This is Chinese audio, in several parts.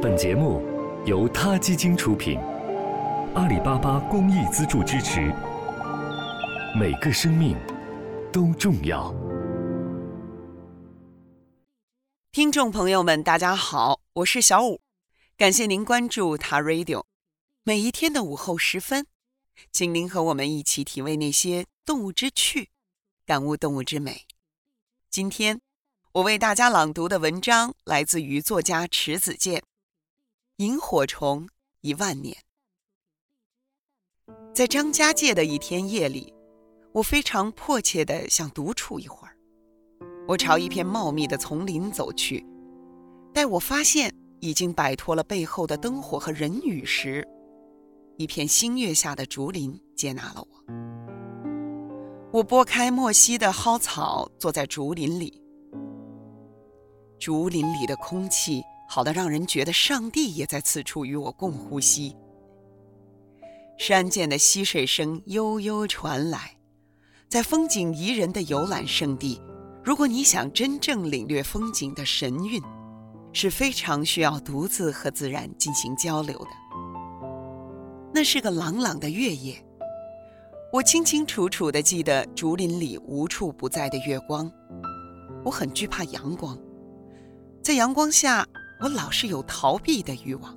本节目由他基金出品，阿里巴巴公益资助支持。每个生命都重要。听众朋友们，大家好，我是小五，感谢您关注他 Radio。每一天的午后时分，请您和我们一起体味那些动物之趣，感悟动物之美。今天我为大家朗读的文章来自于作家迟子建，《萤火虫一万年》。在张家界的一天夜里，我非常迫切地想独处一会儿。我朝一片茂密的丛林走去，待我发现已经摆脱了背后的灯火和人语时，一片星月下的竹林接纳了我。我拨开莫西的蒿草，坐在竹林里。竹林里的空气好得让人觉得上帝也在此处与我共呼吸。山涧的溪水声悠悠传来，在风景宜人的游览胜地。如果你想真正领略风景的神韵，是非常需要独自和自然进行交流的。那是个朗朗的月夜，我清清楚楚地记得竹林里无处不在的月光。我很惧怕阳光，在阳光下，我老是有逃避的欲望，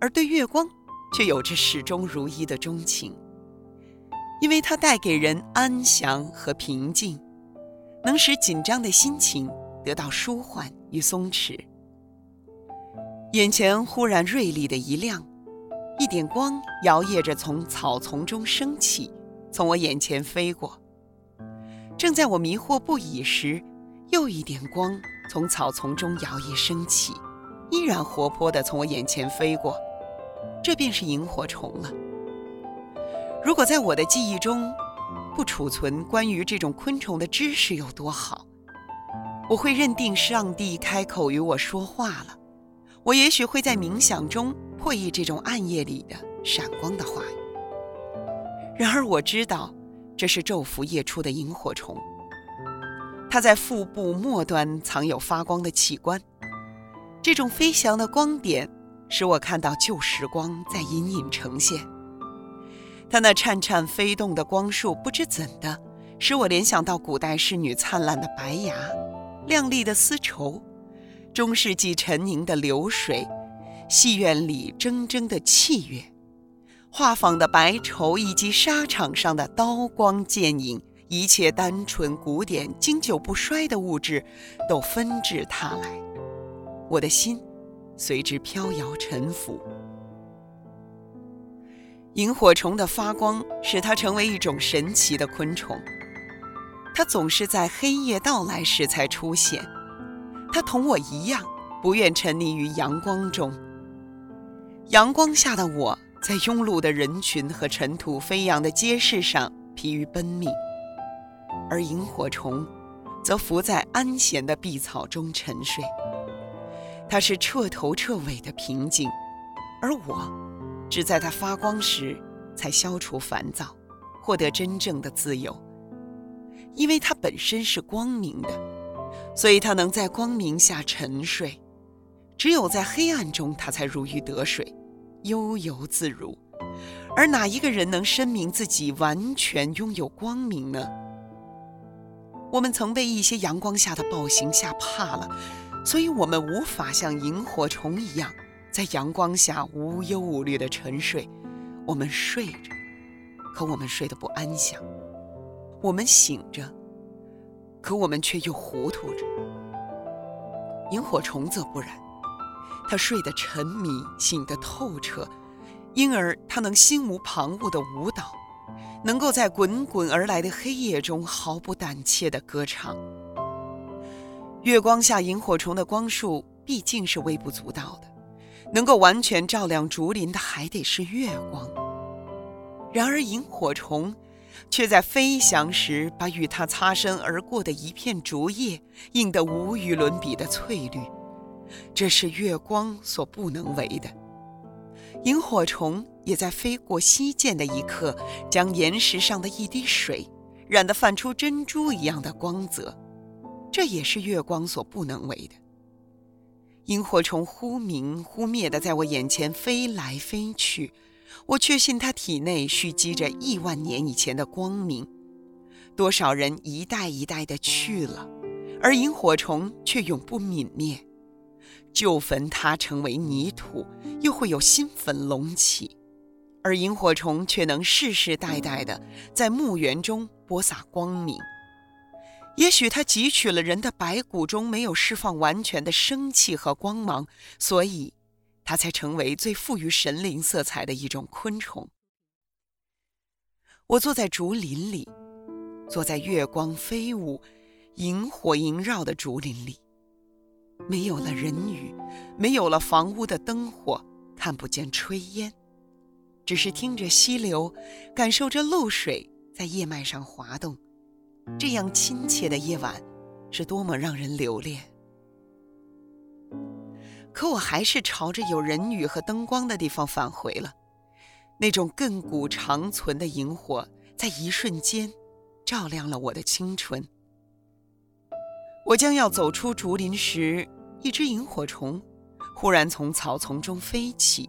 而对月光却有着始终如一的钟情，因为它带给人安详和平静。能使紧张的心情得到舒缓与松弛。眼前忽然锐利的一亮，一点光摇曳着从草丛中升起，从我眼前飞过。正在我迷惑不已时，又一点光从草丛中摇曳升起，依然活泼地从我眼前飞过。这便是萤火虫了。如果在我的记忆中，不储存关于这种昆虫的知识有多好？我会认定上帝开口与我说话了。我也许会在冥想中破译这种暗夜里的闪光的话语。然而我知道，这是昼伏夜出的萤火虫。它在腹部末端藏有发光的器官，这种飞翔的光点使我看到旧时光在隐隐呈现。它那颤颤飞动的光束，不知怎的，使我联想到古代仕女灿烂的白牙、亮丽的丝绸，中世纪沉凝的流水，戏院里铮铮的器乐，画舫的白绸，以及沙场上的刀光剑影，一切单纯、古典、经久不衰的物质，都纷至沓来，我的心随之飘摇沉浮。萤火虫的发光使它成为一种神奇的昆虫。它总是在黑夜到来时才出现。它同我一样，不愿沉溺于阳光中。阳光下的我在庸碌的人群和尘土飞扬的街市上疲于奔命，而萤火虫则伏在安闲的碧草中沉睡。它是彻头彻尾的平静，而我。只在它发光时，才消除烦躁，获得真正的自由。因为它本身是光明的，所以它能在光明下沉睡；只有在黑暗中，它才如鱼得水，悠游自如。而哪一个人能声明自己完全拥有光明呢？我们曾被一些阳光下的暴行吓怕了，所以我们无法像萤火虫一样。在阳光下无忧无虑的沉睡，我们睡着，可我们睡得不安详；我们醒着，可我们却又糊涂着。萤火虫则不然，它睡得沉迷，醒得透彻，因而它能心无旁骛地舞蹈，能够在滚滚而来的黑夜中毫不胆怯地歌唱。月光下，萤火虫的光束毕竟是微不足道的。能够完全照亮竹林的还得是月光，然而萤火虫却在飞翔时把与它擦身而过的一片竹叶映得无与伦比的翠绿，这是月光所不能为的。萤火虫也在飞过溪涧的一刻，将岩石上的一滴水染得泛出珍珠一样的光泽，这也是月光所不能为的。萤火虫忽明忽灭的在我眼前飞来飞去，我确信它体内蓄积着亿万年以前的光明。多少人一代一代的去了，而萤火虫却永不泯灭。旧坟它成为泥土，又会有新坟隆起，而萤火虫却能世世代代的在墓园中播撒光明。也许它汲取了人的白骨中没有释放完全的生气和光芒，所以它才成为最富于神灵色彩的一种昆虫。我坐在竹林里，坐在月光飞舞、萤火萦绕的竹林里。没有了人语，没有了房屋的灯火，看不见炊烟，只是听着溪流，感受着露水在叶脉上滑动。这样亲切的夜晚，是多么让人留恋。可我还是朝着有人语和灯光的地方返回了。那种亘古长存的萤火，在一瞬间，照亮了我的青春。我将要走出竹林时，一只萤火虫忽然从草丛中飞起，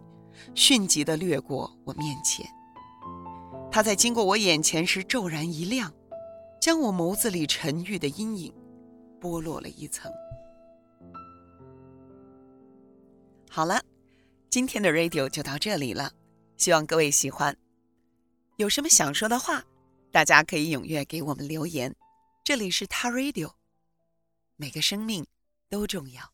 迅疾地掠过我面前。它在经过我眼前时骤然一亮，将我眸子里沉郁的阴影剥落了一层。好了，今天的 radio 就到这里了，希望各位喜欢。有什么想说的话，大家可以踊跃给我们留言。这里是他 radio。每个生命都重要。